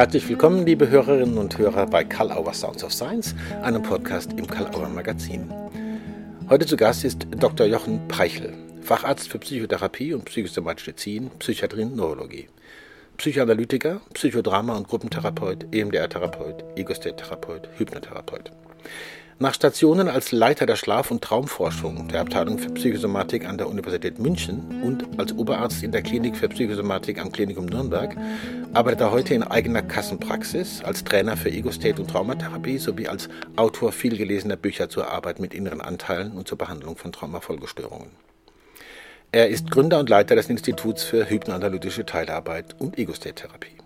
Herzlich willkommen, liebe Hörerinnen und Hörer bei Karl Auer Sounds of Science, einem Podcast im Karl Auer Magazin. Heute zu Gast ist Dr. Jochen Preichel, Facharzt für Psychotherapie und psychosomatische Medizin, Psychiatrie und Neurologie. Psychoanalytiker, Psychodrama- und Gruppentherapeut, EMDR-Therapeut, Ego-State-Therapeut, Hypnotherapeut. Nach Stationen als Leiter der Schlaf- und Traumforschung der Abteilung für Psychosomatik an der Universität München und als Oberarzt in der Klinik für Psychosomatik am Klinikum Nürnberg arbeitet er heute in eigener Kassenpraxis als Trainer für Ego-State und Traumatherapie sowie als Autor vielgelesener Bücher zur Arbeit mit inneren Anteilen und zur Behandlung von Traumafolgestörungen. Er ist Gründer und Leiter des Instituts für hypnoanalytische Teilarbeit und Ego-State-Therapie.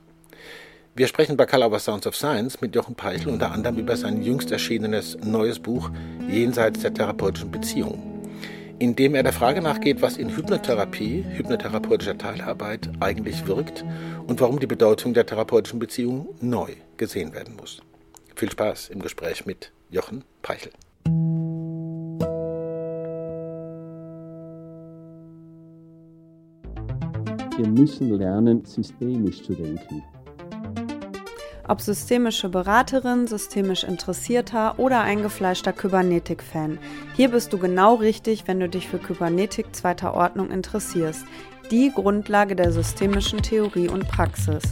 Wir sprechen bei Color Sounds of Science mit Jochen Peichel unter anderem über sein jüngst erschienenes neues Buch Jenseits der therapeutischen Beziehung, in dem er der Frage nachgeht, was in Hypnotherapie, hypnotherapeutischer Teilarbeit eigentlich wirkt und warum die Bedeutung der therapeutischen Beziehung neu gesehen werden muss. Viel Spaß im Gespräch mit Jochen Peichel. Wir müssen lernen, systemisch zu denken. Ob systemische Beraterin, systemisch Interessierter oder eingefleischter Kybernetik-Fan. Hier bist du genau richtig, wenn du dich für Kybernetik zweiter Ordnung interessierst. Die Grundlage der systemischen Theorie und Praxis.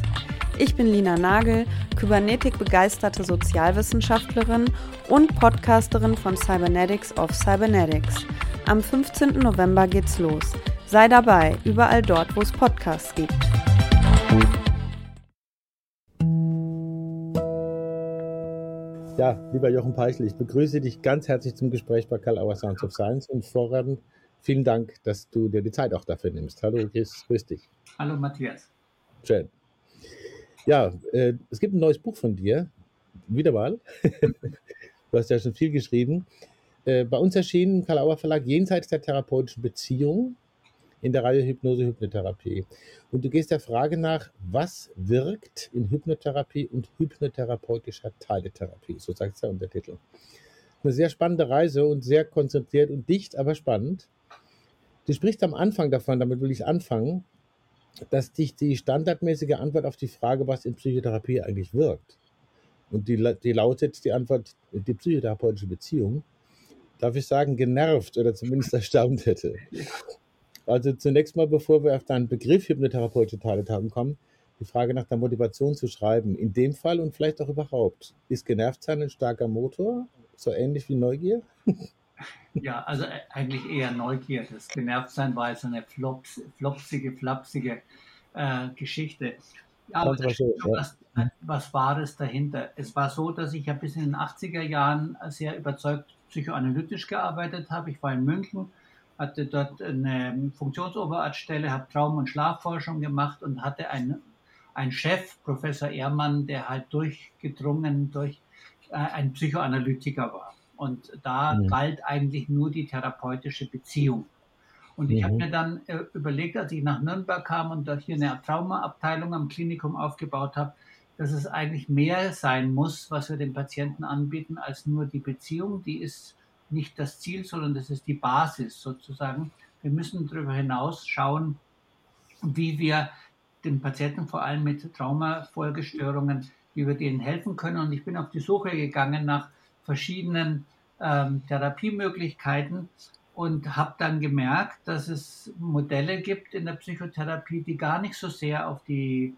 Ich bin Lina Nagel, Kybernetik-begeisterte Sozialwissenschaftlerin und Podcasterin von Cybernetics of Cybernetics. Am 15. November geht's los. Sei dabei, überall dort, wo es Podcasts gibt. Ja, lieber Jochen Peichel, ich begrüße dich ganz herzlich zum Gespräch bei Karl Auer Sounds of Science und vorrangig vielen Dank, dass du dir die Zeit auch dafür nimmst. Hallo, grüß, grüß dich. Hallo, Matthias. Schön. Ja, äh, es gibt ein neues Buch von dir, wieder mal. du hast ja schon viel geschrieben. Äh, bei uns erschienen im Karl Auer Verlag Jenseits der therapeutischen Beziehung in der Reihe Hypnose Hypnotherapie. Und du gehst der Frage nach, was wirkt in Hypnotherapie und hypnotherapeutischer Teiletherapie, so sagt es der Untertitel. Eine sehr spannende Reise und sehr konzentriert und dicht, aber spannend. Du sprichst am Anfang davon, damit will ich anfangen, dass dich die standardmäßige Antwort auf die Frage, was in Psychotherapie eigentlich wirkt, und die, die lautet die Antwort, die psychotherapeutische Beziehung, darf ich sagen, genervt oder zumindest erstaunt hätte. Also zunächst mal, bevor wir auf deinen Begriff hypnotherapeutische Teiletaten kommen, die Frage nach der Motivation zu schreiben. In dem Fall und vielleicht auch überhaupt. Ist genervt sein ein starker Motor? So ähnlich wie Neugier? Ja, also äh, eigentlich eher Neugier. Das Genervtsein war so eine flops, flopsige, flapsige äh, Geschichte. Ja, aber so, ja. was, was, war es dahinter? Es war so, dass ich ja bis in den 80er Jahren sehr überzeugt psychoanalytisch gearbeitet habe. Ich war in München hatte dort eine Funktionsoberarztstelle, habe Traum- und Schlafforschung gemacht und hatte einen, einen Chef, Professor Ehrmann, der halt durchgedrungen durch äh, ein Psychoanalytiker war. Und da mhm. galt eigentlich nur die therapeutische Beziehung. Und ich mhm. habe mir dann äh, überlegt, als ich nach Nürnberg kam und dort hier eine Traumaabteilung am Klinikum aufgebaut habe, dass es eigentlich mehr sein muss, was wir den Patienten anbieten, als nur die Beziehung. Die ist nicht das Ziel, sondern das ist die Basis sozusagen. Wir müssen darüber hinaus schauen, wie wir den Patienten vor allem mit Traumafolgestörungen, wie wir denen helfen können. Und ich bin auf die Suche gegangen nach verschiedenen ähm, Therapiemöglichkeiten und habe dann gemerkt, dass es Modelle gibt in der Psychotherapie, die gar nicht so sehr auf die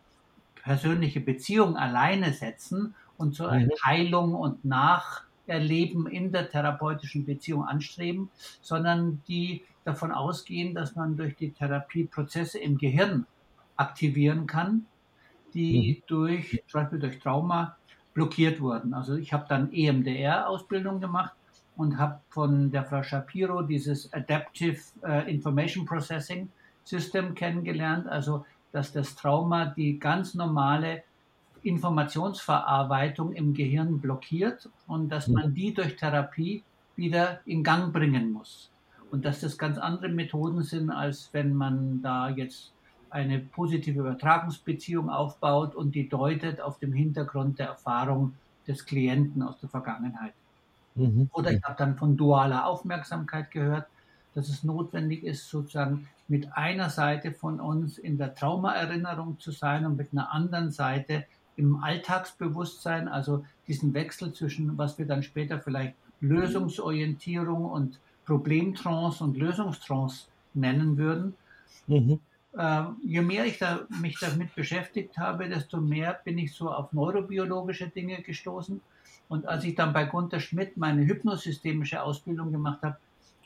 persönliche Beziehung alleine setzen und so eine mhm. Heilung und nach Erleben in der therapeutischen Beziehung anstreben, sondern die davon ausgehen, dass man durch die Therapie Prozesse im Gehirn aktivieren kann, die mhm. durch, zum Beispiel durch Trauma blockiert wurden. Also ich habe dann EMDR-Ausbildung gemacht und habe von der Frau Shapiro dieses Adaptive uh, Information Processing System kennengelernt, also dass das Trauma die ganz normale Informationsverarbeitung im Gehirn blockiert und dass man die durch Therapie wieder in Gang bringen muss. Und dass das ganz andere Methoden sind, als wenn man da jetzt eine positive Übertragungsbeziehung aufbaut und die deutet auf dem Hintergrund der Erfahrung des Klienten aus der Vergangenheit. Mhm. Oder ich habe dann von dualer Aufmerksamkeit gehört, dass es notwendig ist, sozusagen mit einer Seite von uns in der Traumaerinnerung zu sein und mit einer anderen Seite im Alltagsbewusstsein, also diesen Wechsel zwischen, was wir dann später vielleicht Lösungsorientierung und Problemtrance und Lösungstrance nennen würden. Mhm. Äh, je mehr ich da, mich damit beschäftigt habe, desto mehr bin ich so auf neurobiologische Dinge gestoßen. Und als ich dann bei Gunther Schmidt meine hypnosystemische Ausbildung gemacht habe,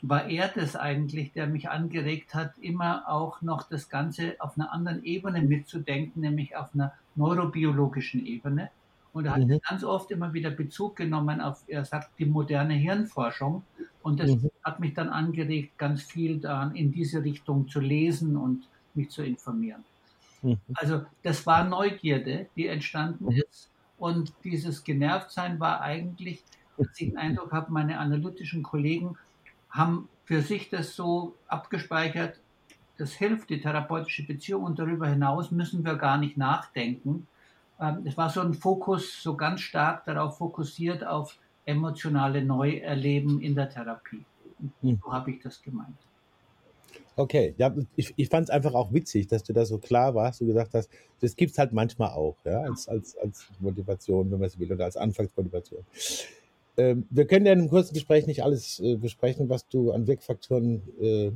war er das eigentlich, der mich angeregt hat, immer auch noch das Ganze auf einer anderen Ebene mitzudenken, nämlich auf einer neurobiologischen Ebene. Und er hat mhm. ganz oft immer wieder Bezug genommen auf, er sagt, die moderne Hirnforschung. Und das mhm. hat mich dann angeregt, ganz viel dann in diese Richtung zu lesen und mich zu informieren. Mhm. Also das war Neugierde, die entstanden mhm. ist. Und dieses Genervtsein war eigentlich, dass ich den Eindruck habe, meine analytischen Kollegen haben für sich das so abgespeichert, das hilft, die therapeutische Beziehung und darüber hinaus müssen wir gar nicht nachdenken. Ähm, es war so ein Fokus, so ganz stark darauf fokussiert auf emotionale Neuerleben in der Therapie. Hm. So habe ich das gemeint. Okay, ja, ich, ich fand es einfach auch witzig, dass du da so klar warst, du gesagt hast, das gibt es halt manchmal auch, ja, als, als, als Motivation, wenn man es will, oder als Anfangsmotivation. Ähm, wir können ja in einem kurzen Gespräch nicht alles äh, besprechen, was du an Wirkfaktoren äh,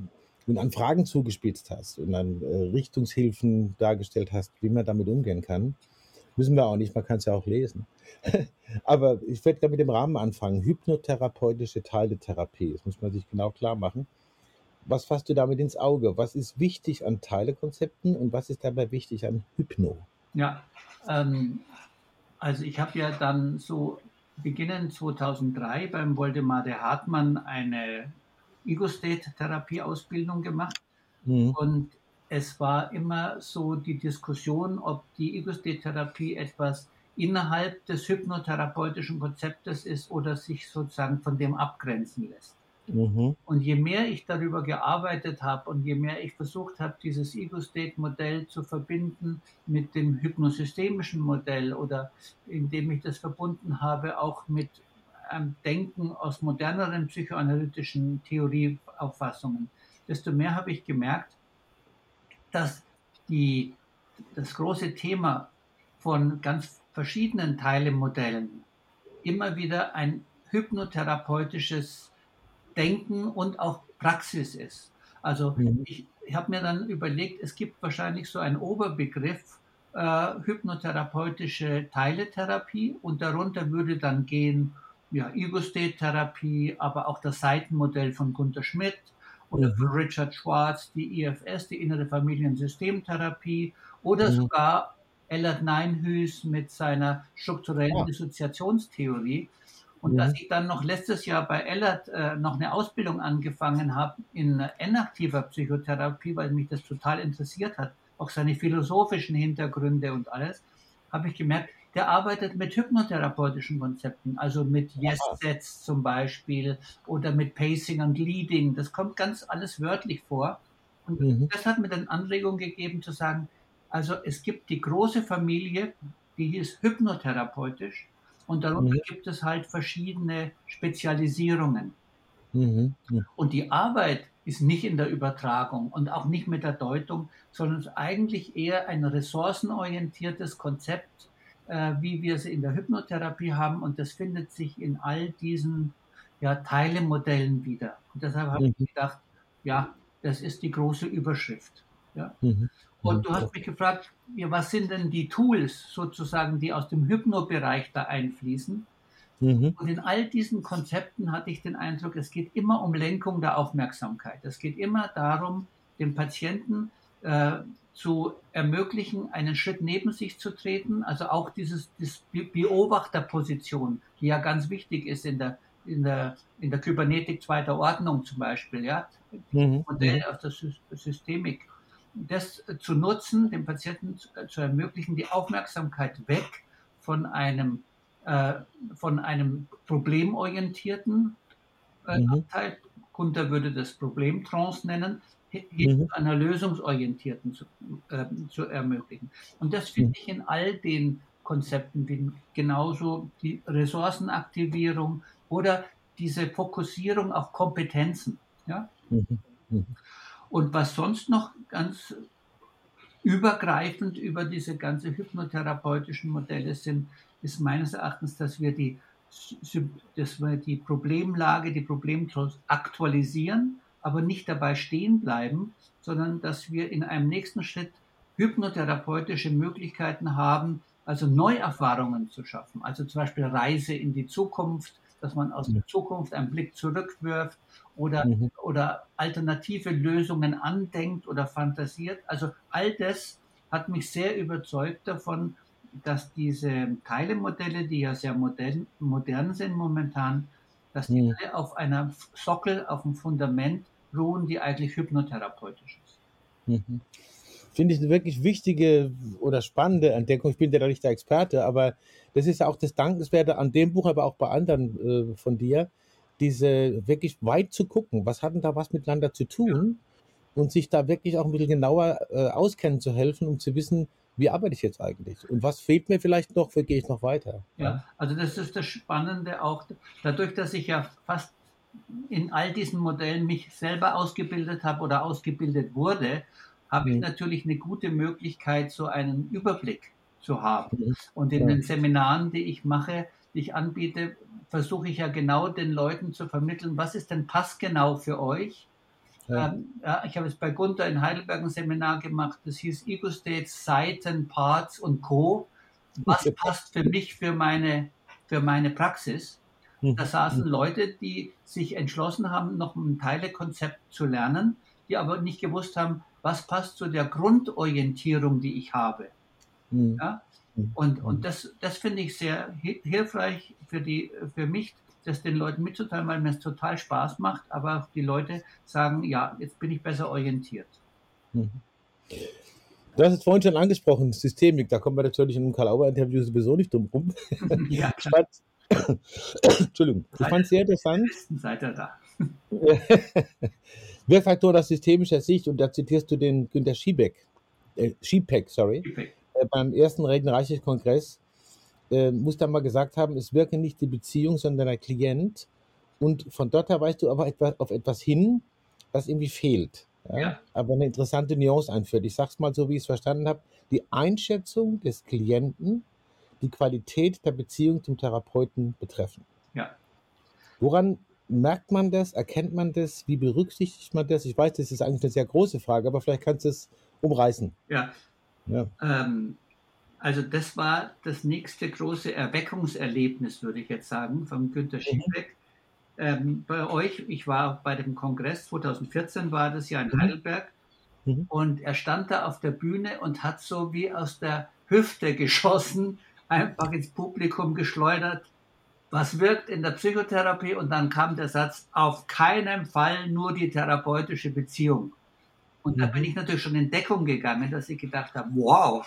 und an Fragen zugespitzt hast und an äh, Richtungshilfen dargestellt hast, wie man damit umgehen kann. Müssen wir auch nicht, man kann es ja auch lesen. Aber ich werde mit dem Rahmen anfangen. Hypnotherapeutische Teiletherapie. Das muss man sich genau klar machen. Was fasst du damit ins Auge? Was ist wichtig an Teilekonzepten und was ist dabei wichtig an Hypno? Ja, ähm, also ich habe ja dann so beginnend 2003 beim Woldemar de Hartmann eine Ego-State-Therapie-Ausbildung gemacht. Mhm. Und es war immer so die Diskussion, ob die Ego-State-Therapie etwas innerhalb des hypnotherapeutischen Konzeptes ist oder sich sozusagen von dem abgrenzen lässt. Mhm. Und je mehr ich darüber gearbeitet habe und je mehr ich versucht habe, dieses Ego-State-Modell zu verbinden mit dem hypnosystemischen Modell oder indem ich das verbunden habe auch mit Denken aus moderneren psychoanalytischen Theorieauffassungen, desto mehr habe ich gemerkt, dass die, das große Thema von ganz verschiedenen Teilemodellen immer wieder ein hypnotherapeutisches Denken und auch Praxis ist. Also mhm. ich, ich habe mir dann überlegt, es gibt wahrscheinlich so einen Oberbegriff äh, hypnotherapeutische Teiletherapie und darunter würde dann gehen ja, Ego-State-Therapie, aber auch das Seitenmodell von Gunter Schmidt oder mhm. Richard Schwartz, die IFS, die innere Familiensystemtherapie oder mhm. sogar Ellert Neinhüß mit seiner strukturellen ja. Dissoziationstheorie. Und ja. dass ich dann noch letztes Jahr bei Ellert äh, noch eine Ausbildung angefangen habe in inaktiver Psychotherapie, weil mich das total interessiert hat, auch seine philosophischen Hintergründe und alles, habe ich gemerkt, der arbeitet mit hypnotherapeutischen Konzepten, also mit Yes-Sets zum Beispiel oder mit Pacing und Leading. Das kommt ganz alles wörtlich vor. Und mhm. das hat mir dann Anregung gegeben zu sagen, also es gibt die große Familie, die ist hypnotherapeutisch und darunter mhm. gibt es halt verschiedene Spezialisierungen. Mhm. Mhm. Und die Arbeit ist nicht in der Übertragung und auch nicht mit der Deutung, sondern ist eigentlich eher ein ressourcenorientiertes Konzept, äh, wie wir es in der Hypnotherapie haben. Und das findet sich in all diesen ja, Teilemodellen wieder. Und deshalb habe ich mhm. gedacht, ja, das ist die große Überschrift. Ja? Mhm. Und du hast mich gefragt, ja, was sind denn die Tools sozusagen, die aus dem Hypno-Bereich da einfließen? Mhm. Und in all diesen Konzepten hatte ich den Eindruck, es geht immer um Lenkung der Aufmerksamkeit. Es geht immer darum, dem Patienten äh, zu ermöglichen, einen Schritt neben sich zu treten. Also auch dieses, dieses Beobachterposition, die ja ganz wichtig ist in der in der, in der Kybernetik zweiter Ordnung zum Beispiel, ja, mhm. Modell mhm. aus der Systemik das zu nutzen, dem Patienten zu ermöglichen, die Aufmerksamkeit weg von einem, äh, von einem problemorientierten äh, mhm. Abteil, Gunther würde das Problemtrance nennen, hin mhm. zu einer lösungsorientierten zu, äh, zu ermöglichen. Und das finde mhm. ich in all den Konzepten wie genauso die Ressourcenaktivierung oder diese Fokussierung auf Kompetenzen. Ja? Mhm. Und was sonst noch ganz übergreifend über diese ganze hypnotherapeutischen Modelle sind, ist meines Erachtens, dass wir die, dass wir die Problemlage, die Problemtrust aktualisieren, aber nicht dabei stehen bleiben, sondern dass wir in einem nächsten Schritt hypnotherapeutische Möglichkeiten haben, also Neuerfahrungen zu schaffen. Also zum Beispiel Reise in die Zukunft, dass man aus der Zukunft einen Blick zurückwirft oder, mhm. oder alternative Lösungen andenkt oder fantasiert. Also all das hat mich sehr überzeugt davon, dass diese Teilemodelle, die ja sehr modern, modern sind momentan, dass die mhm. alle auf einer Sockel, auf einem Fundament ruhen, die eigentlich hypnotherapeutisch ist. Mhm. Finde ich eine wirklich wichtige oder spannende Entdeckung. Ich bin ja da nicht der Experte, aber das ist ja auch das Dankenswerte an dem Buch, aber auch bei anderen äh, von dir, diese wirklich weit zu gucken, was hat denn da was miteinander zu tun ja. und sich da wirklich auch ein bisschen genauer äh, auskennen zu helfen, um zu wissen, wie arbeite ich jetzt eigentlich und was fehlt mir vielleicht noch, wie gehe ich noch weiter. Ja, also das ist das Spannende auch, dadurch, dass ich ja fast in all diesen Modellen mich selber ausgebildet habe oder ausgebildet wurde, habe ich mhm. natürlich eine gute Möglichkeit, so einen Überblick zu haben. Mhm. Und in den Seminaren, die ich mache, die ich anbiete, versuche ich ja genau den Leuten zu vermitteln, was ist denn passgenau für euch? Ja. Ähm, ich habe es bei Gunther in Heidelberg ein Seminar gemacht, das hieß Ego States, Seiten, Parts und Co. Was passt für mich für meine, für meine Praxis? Mhm. Da saßen Leute, die sich entschlossen haben, noch ein Teilekonzept zu lernen, die aber nicht gewusst haben, was passt zu der Grundorientierung, die ich habe. Mhm. Ja? Mhm. Und, und das, das finde ich sehr hilfreich für, die, für mich, das den Leuten mitzuteilen, weil mir es total Spaß macht, aber die Leute sagen, ja, jetzt bin ich besser orientiert. Du hast es vorhin schon angesprochen, Systemik, da kommen wir natürlich in einem Karl-Auer-Interview sowieso nicht drum rum. Ja, klar. Entschuldigung, ich fand es sehr interessant. Seid ihr da? Wirkfaktor aus systemischer Sicht, und da zitierst du den Günter Schiebeck, äh, Schiebeck, sorry, Schiebeck. Äh, beim ersten Regenreiches-Kongress, äh, muss da mal gesagt haben, es wirke nicht die Beziehung, sondern der Klient. Und von dort her weißt du aber etwas, auf etwas hin, was irgendwie fehlt. Ja? ja. Aber eine interessante Nuance einführt. Ich sag's mal so, wie ich es verstanden habe. Die Einschätzung des Klienten, die Qualität der Beziehung zum Therapeuten betreffen. Ja. Woran merkt man das? Erkennt man das? Wie berücksichtigt man das? Ich weiß, das ist eigentlich eine sehr große Frage, aber vielleicht kannst du es umreißen. Ja. ja. Ähm, also das war das nächste große Erweckungserlebnis, würde ich jetzt sagen, von Günter mhm. Schiebeck. Mhm. Ähm, bei euch, ich war bei dem Kongress, 2014 war das ja in mhm. Heidelberg, mhm. und er stand da auf der Bühne und hat so wie aus der Hüfte geschossen, einfach ins Publikum geschleudert, was wirkt in der Psychotherapie? Und dann kam der Satz, auf keinen Fall nur die therapeutische Beziehung. Und da bin ich natürlich schon in Deckung gegangen, dass ich gedacht habe, wow,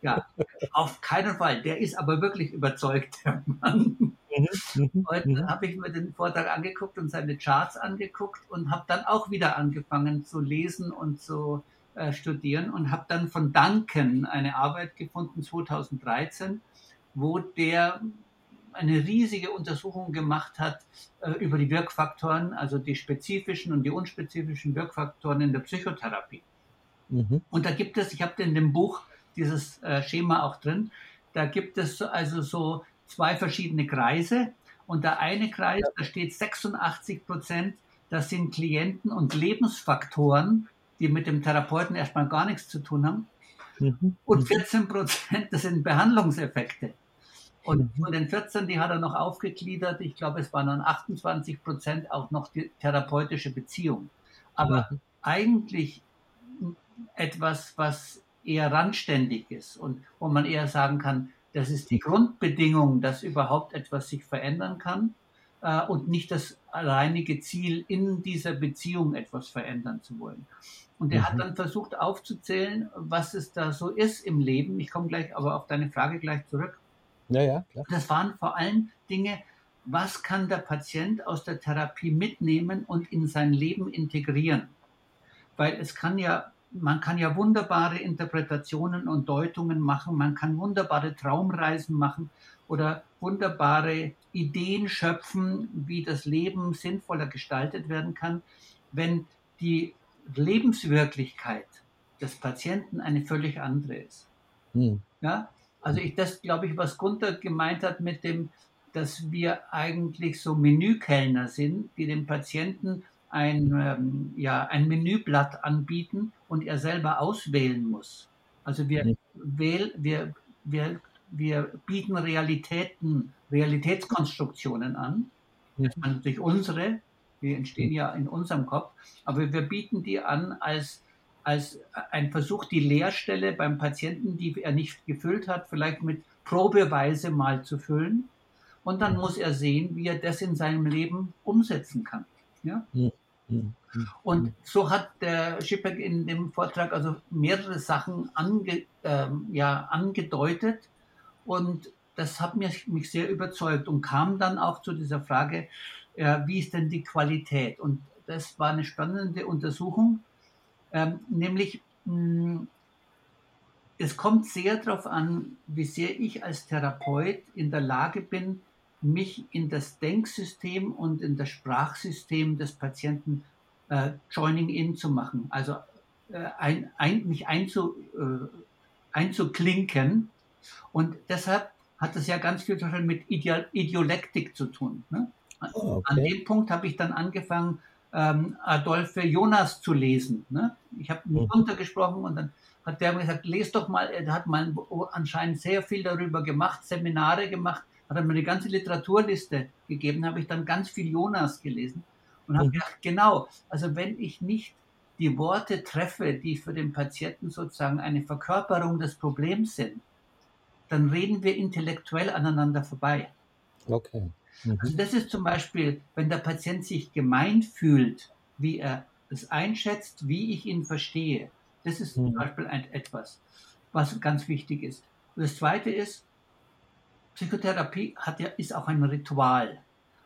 ja, auf keinen Fall. Der ist aber wirklich überzeugt, der Mann. Mhm, mhm, und dann habe ich mir den Vortrag angeguckt und seine Charts angeguckt und habe dann auch wieder angefangen zu lesen und zu äh, studieren und habe dann von Duncan eine Arbeit gefunden, 2013, wo der eine riesige Untersuchung gemacht hat äh, über die Wirkfaktoren, also die spezifischen und die unspezifischen Wirkfaktoren in der Psychotherapie. Mhm. Und da gibt es, ich habe in dem Buch dieses äh, Schema auch drin, da gibt es also so zwei verschiedene Kreise und der eine Kreis, da steht 86 Prozent, das sind Klienten und Lebensfaktoren, die mit dem Therapeuten erstmal gar nichts zu tun haben. Mhm. Und 14 Prozent, das sind Behandlungseffekte. Und von den 14, die hat er noch aufgegliedert. Ich glaube, es waren dann 28 Prozent auch noch die therapeutische Beziehung. Aber mhm. eigentlich etwas, was eher randständig ist und wo man eher sagen kann, das ist die Grundbedingung, dass überhaupt etwas sich verändern kann äh, und nicht das alleinige Ziel, in dieser Beziehung etwas verändern zu wollen. Und er mhm. hat dann versucht aufzuzählen, was es da so ist im Leben. Ich komme gleich aber auf deine Frage gleich zurück. Ja, ja, klar. Das waren vor allem Dinge, was kann der Patient aus der Therapie mitnehmen und in sein Leben integrieren? Weil es kann ja, man kann ja wunderbare Interpretationen und Deutungen machen, man kann wunderbare Traumreisen machen oder wunderbare Ideen schöpfen, wie das Leben sinnvoller gestaltet werden kann, wenn die Lebenswirklichkeit des Patienten eine völlig andere ist. Mhm. Ja, also ich das glaube ich, was Gunther gemeint hat mit dem, dass wir eigentlich so Menükellner sind, die dem Patienten ein, ähm, ja, ein Menüblatt anbieten und er selber auswählen muss. Also wir, mhm. wähl, wir, wir, wir bieten Realitäten, Realitätskonstruktionen an. Das sind natürlich unsere, die entstehen ja in unserem Kopf, aber wir bieten die an als, als ein Versuch, die Leerstelle beim Patienten, die er nicht gefüllt hat, vielleicht mit Probeweise mal zu füllen. Und dann muss er sehen, wie er das in seinem Leben umsetzen kann. Ja? Und so hat der Schippeck in dem Vortrag also mehrere Sachen ange, ähm, ja, angedeutet und das hat mich, mich sehr überzeugt und kam dann auch zu dieser Frage, äh, wie ist denn die Qualität? Und das war eine spannende Untersuchung, ähm, nämlich mh, es kommt sehr darauf an, wie sehr ich als Therapeut in der Lage bin, mich in das Denksystem und in das Sprachsystem des Patienten äh, Joining In zu machen, also äh, ein, ein, mich einzu, äh, einzuklinken. Und deshalb hat es ja ganz viel mit Ideal, Ideolektik zu tun. Ne? Oh, okay. An dem Punkt habe ich dann angefangen, ähm, Adolphe Jonas zu lesen. Ne? Ich habe ihn runtergesprochen und dann hat der mir gesagt, lest doch mal, er hat mal anscheinend sehr viel darüber gemacht, Seminare gemacht, hat er mir eine ganze Literaturliste gegeben, habe ich dann ganz viel Jonas gelesen und habe mhm. gedacht, genau, also wenn ich nicht die Worte treffe, die für den Patienten sozusagen eine Verkörperung des Problems sind, dann reden wir intellektuell aneinander vorbei. Okay. Mhm. Also das ist zum Beispiel, wenn der Patient sich gemeint fühlt, wie er es einschätzt, wie ich ihn verstehe. Das ist mhm. zum Beispiel ein, etwas, was ganz wichtig ist. Und das Zweite ist, Psychotherapie hat ja, ist auch ein Ritual.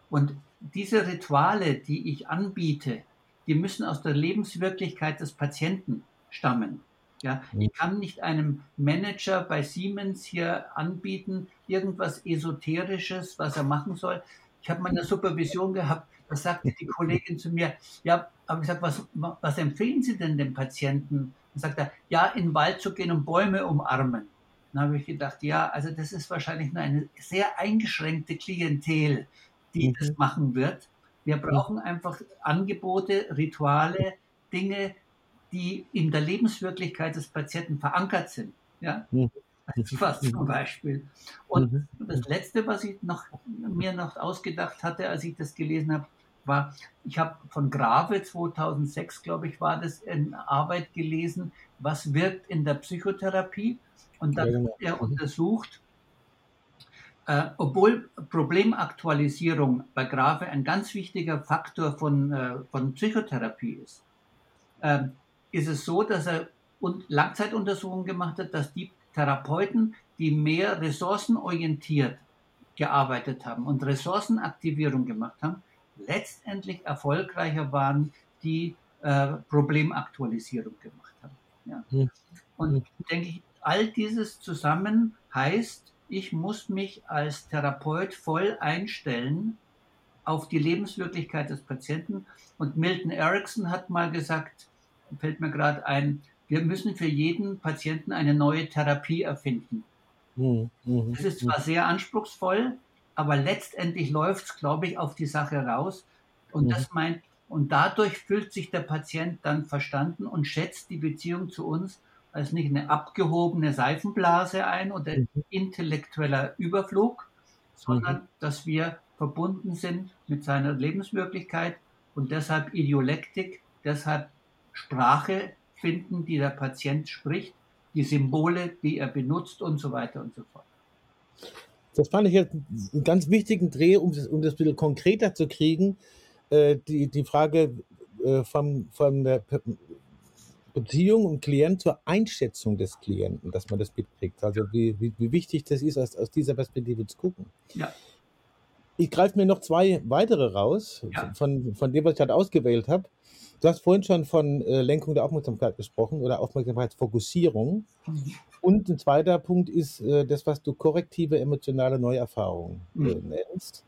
Und diese Rituale, die ich anbiete, die müssen aus der Lebenswirklichkeit des Patienten stammen. Ja, ich mhm. kann nicht einem Manager bei Siemens hier anbieten, irgendwas Esoterisches, was er machen soll. Ich habe mal eine Supervision gehabt, da sagte die Kollegin zu mir, ja, aber ich sage, was, was empfehlen Sie denn dem Patienten? Dann sagt er, ja, in den Wald zu gehen und Bäume umarmen. Dann habe ich gedacht, ja, also das ist wahrscheinlich nur eine sehr eingeschränkte Klientel, die mhm. das machen wird. Wir brauchen einfach Angebote, Rituale, Dinge, die in der Lebenswirklichkeit des Patienten verankert sind. Ja? Mhm. Was zum Beispiel. Und mhm. das Letzte, was ich noch, mir noch ausgedacht hatte, als ich das gelesen habe, war, ich habe von Grave 2006, glaube ich, war das in Arbeit gelesen, was wirkt in der Psychotherapie. Und dann ja, genau. hat er untersucht, äh, obwohl Problemaktualisierung bei Grave ein ganz wichtiger Faktor von, äh, von Psychotherapie ist, äh, ist es so, dass er und Langzeituntersuchungen gemacht hat, dass die Therapeuten, die mehr ressourcenorientiert gearbeitet haben und Ressourcenaktivierung gemacht haben, letztendlich erfolgreicher waren, die äh, Problemaktualisierung gemacht haben. Ja. Hm. Und denke ich, all dieses zusammen heißt, ich muss mich als Therapeut voll einstellen auf die Lebenswirklichkeit des Patienten. Und Milton Erickson hat mal gesagt, fällt mir gerade ein, wir müssen für jeden Patienten eine neue Therapie erfinden. Mhm. mhm das ist zwar mhm. sehr anspruchsvoll, aber letztendlich läuft es, glaube ich, auf die Sache raus. Und mhm. das meint, und dadurch fühlt sich der Patient dann verstanden und schätzt die Beziehung zu uns als nicht eine abgehobene Seifenblase ein oder mhm. intellektueller Überflug, sondern mhm. dass wir verbunden sind mit seiner Lebenswirklichkeit und deshalb Ideolektik, deshalb Sprache finden, die der Patient spricht, die Symbole, die er benutzt und so weiter und so fort. Das fand ich jetzt einen ganz wichtigen Dreh, um das, um das ein bisschen konkreter zu kriegen. Äh, die, die Frage äh, von, von der Beziehung und Klient zur Einschätzung des Klienten, dass man das mitkriegt. Also wie, wie, wie wichtig das ist, aus, aus dieser Perspektive zu gucken. Ja. Ich greife mir noch zwei weitere raus, ja. von, von dem, was ich gerade ausgewählt habe. Du hast vorhin schon von äh, Lenkung der Aufmerksamkeit gesprochen oder Aufmerksamkeitsfokussierung. Mhm. Und ein zweiter Punkt ist äh, das, was du korrektive emotionale Neuerfahrung äh, mhm. nennst.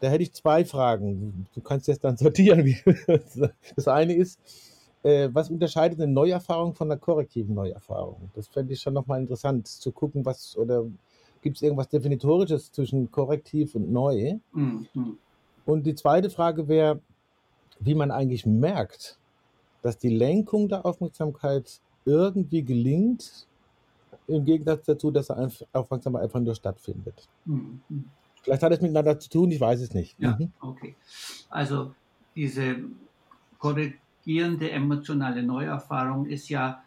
Da hätte ich zwei Fragen. Du kannst jetzt dann sortieren. das eine ist, äh, was unterscheidet eine Neuerfahrung von einer korrektiven Neuerfahrung? Das fände ich schon nochmal interessant zu gucken, was oder gibt es irgendwas Definitorisches zwischen korrektiv und neu? Mhm. Und die zweite Frage wäre, wie man eigentlich merkt, dass die Lenkung der Aufmerksamkeit irgendwie gelingt, im Gegensatz dazu, dass der Aufmerksamkeit einfach nur stattfindet. Mhm. Vielleicht hat es miteinander zu tun, ich weiß es nicht. Ja, mhm. okay. Also diese korrigierende emotionale Neuerfahrung ist ja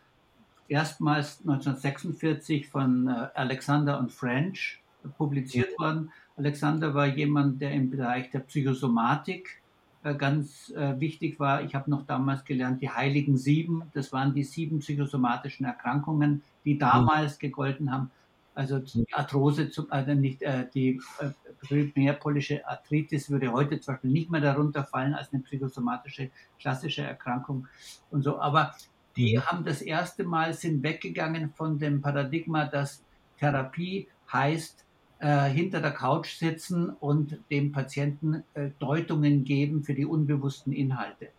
erstmals 1946 von äh, Alexander und French publiziert mhm. worden. Alexander war jemand, der im Bereich der Psychosomatik äh, ganz äh, wichtig war. Ich habe noch damals gelernt, die Heiligen Sieben, das waren die sieben psychosomatischen Erkrankungen, die mhm. damals gegolten haben. Also die Arthrose, also nicht äh, die äh, primärpolische Arthritis würde heute zum Beispiel nicht mehr darunter fallen als eine psychosomatische klassische Erkrankung und so. Aber die mhm. haben das erste Mal sind weggegangen von dem Paradigma, dass Therapie heißt, äh, hinter der Couch sitzen und dem Patienten äh, Deutungen geben für die unbewussten Inhalte.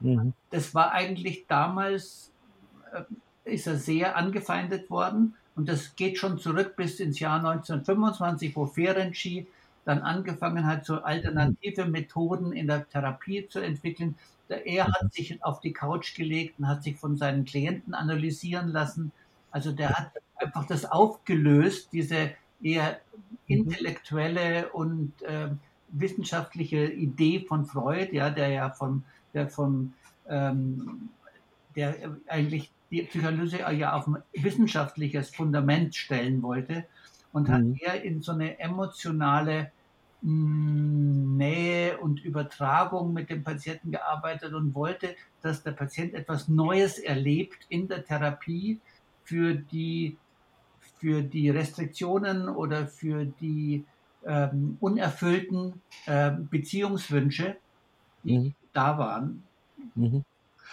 Mhm. Das war eigentlich damals, äh, ist er sehr angefeindet worden und das geht schon zurück bis ins Jahr 1925, wo Ferenczi dann angefangen hat, so alternative Methoden in der Therapie zu entwickeln. Er hat mhm. sich auf die Couch gelegt und hat sich von seinen Klienten analysieren lassen. Also der hat einfach das aufgelöst, diese eher mhm. intellektuelle und äh, wissenschaftliche Idee von Freud, ja, der ja von, der von, ähm, der eigentlich die Psychoanalyse ja auf ein wissenschaftliches Fundament stellen wollte und mhm. hat eher in so eine emotionale Nähe und Übertragung mit dem Patienten gearbeitet und wollte, dass der Patient etwas Neues erlebt in der Therapie, für die für die Restriktionen oder für die ähm, unerfüllten äh, Beziehungswünsche, die mhm. da waren. Mhm.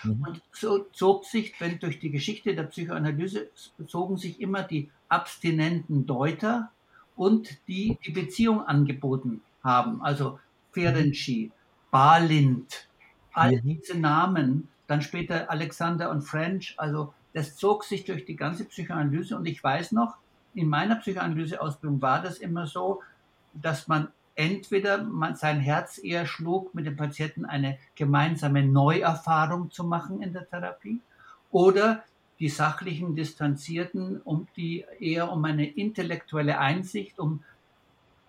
Mhm. Und so zog sich, wenn durch die Geschichte der Psychoanalyse zogen sich immer die abstinenten Deuter und die die Beziehung angeboten haben. Also Ferenczi, Balint, all mhm. diese Namen, dann später Alexander und French, also das zog sich durch die ganze Psychoanalyse und ich weiß noch, in meiner Psychoanalyseausbildung war das immer so, dass man entweder man sein Herz eher schlug, mit dem Patienten eine gemeinsame Neuerfahrung zu machen in der Therapie oder die sachlichen Distanzierten, um die eher um eine intellektuelle Einsicht, um,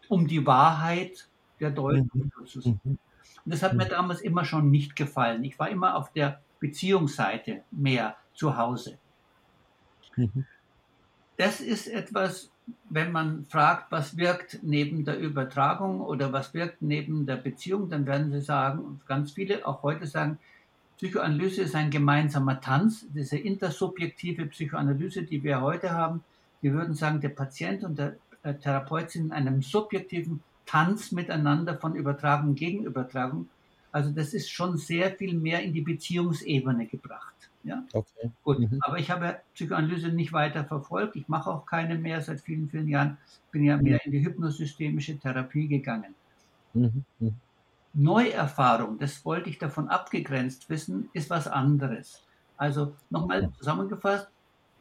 um die Wahrheit der Deutung mhm. zu mhm. Und das hat mir mhm. damals immer schon nicht gefallen. Ich war immer auf der Beziehungsseite mehr zu Hause. Mhm. Das ist etwas, wenn man fragt, was wirkt neben der Übertragung oder was wirkt neben der Beziehung, dann werden sie sagen, ganz viele auch heute sagen, Psychoanalyse ist ein gemeinsamer Tanz. Diese intersubjektive Psychoanalyse, die wir heute haben, die würden sagen, der Patient und der äh, Therapeut sind in einem subjektiven Tanz miteinander von Übertragung gegen Übertragung. Also das ist schon sehr viel mehr in die Beziehungsebene gebracht. Ja? Okay. Gut. Mhm. Aber ich habe Psychoanalyse nicht weiter verfolgt. Ich mache auch keine mehr seit vielen, vielen Jahren. Bin ja mehr mhm. in die hypnosystemische Therapie gegangen. Mhm. Mhm. Neuerfahrung, das wollte ich davon abgegrenzt wissen, ist was anderes. Also nochmal zusammengefasst,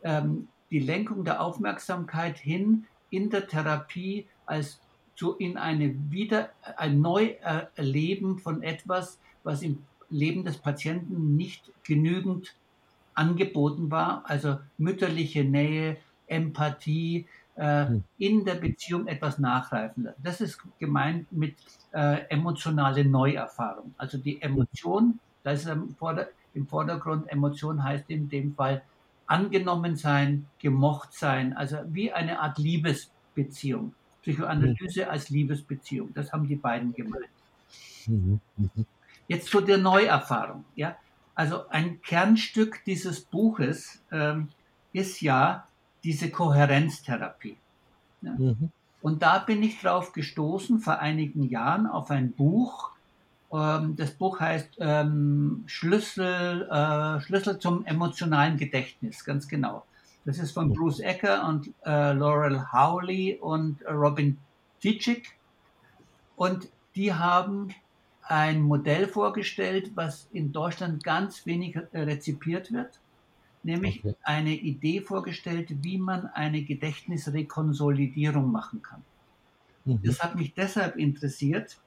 ähm, die Lenkung der Aufmerksamkeit hin in der Therapie als zu in eine wieder ein Neuerleben von etwas, was im Leben des Patienten nicht genügend angeboten war, also mütterliche Nähe, Empathie, äh, hm. in der Beziehung etwas nachreifen. Das ist gemeint mit äh, emotionale Neuerfahrung. Also die Emotion, da ist im, Vorder im Vordergrund, Emotion heißt in dem Fall angenommen sein, gemocht sein, also wie eine Art Liebesbeziehung. Psychoanalyse mhm. als Liebesbeziehung. Das haben die beiden gemeint. Mhm. Jetzt zu der Neuerfahrung. Ja? Also ein Kernstück dieses Buches ähm, ist ja diese Kohärenztherapie. Ja? Mhm. Und da bin ich drauf gestoßen vor einigen Jahren auf ein Buch. Ähm, das Buch heißt ähm, Schlüssel, äh, Schlüssel zum emotionalen Gedächtnis, ganz genau. Das ist von Bruce Ecker und äh, Laurel Howley und Robin Titschik. Und die haben ein Modell vorgestellt, was in Deutschland ganz wenig rezipiert wird, nämlich okay. eine Idee vorgestellt, wie man eine Gedächtnisrekonsolidierung machen kann. Mhm. Das hat mich deshalb interessiert,